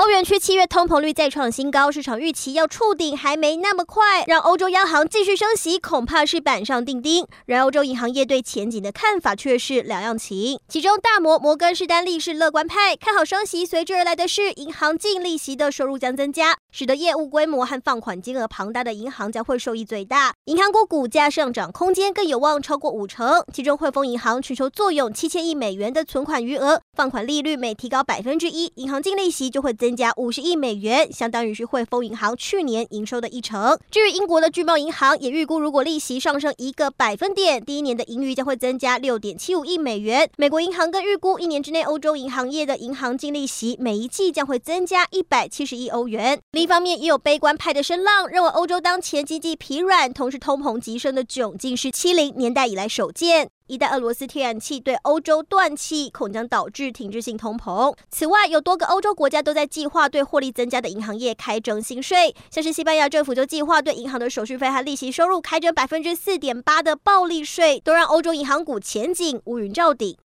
欧元区七月通膨率再创新高，市场预期要触顶还没那么快，让欧洲央行继续升息恐怕是板上钉钉。然而，欧洲银行业对前景的看法却是两样情。其中，大摩摩根士丹利是乐观派，看好升息，随之而来的是银行净利息的收入将增加，使得业务规模和放款金额庞大的银行将会受益最大。银行股股价上涨空间更有望超过五成。其中，汇丰银行全球坐拥七千亿美元的存款余额，放款利率每提高百分之一，银行净利息就会增。增加五十亿美元，相当于是汇丰银行去年营收的一成。至于英国的巨茂银行也预估，如果利息上升一个百分点，第一年的盈余将会增加六点七五亿美元。美国银行更预估，一年之内欧洲银行业的银行净利息每一季将会增加一百七十亿欧元。另一方面，也有悲观派的声浪，认为欧洲当前经济疲软，同时通膨急升的窘境是七零年代以来首见。一旦俄罗斯天然气对欧洲断气，恐将导致停滞性通膨。此外，有多个欧洲国家都在计划对获利增加的银行业开征新税，像是西班牙政府就计划对银行的手续费和利息收入开征百分之四点八的暴利税，都让欧洲银行股前景乌云罩顶。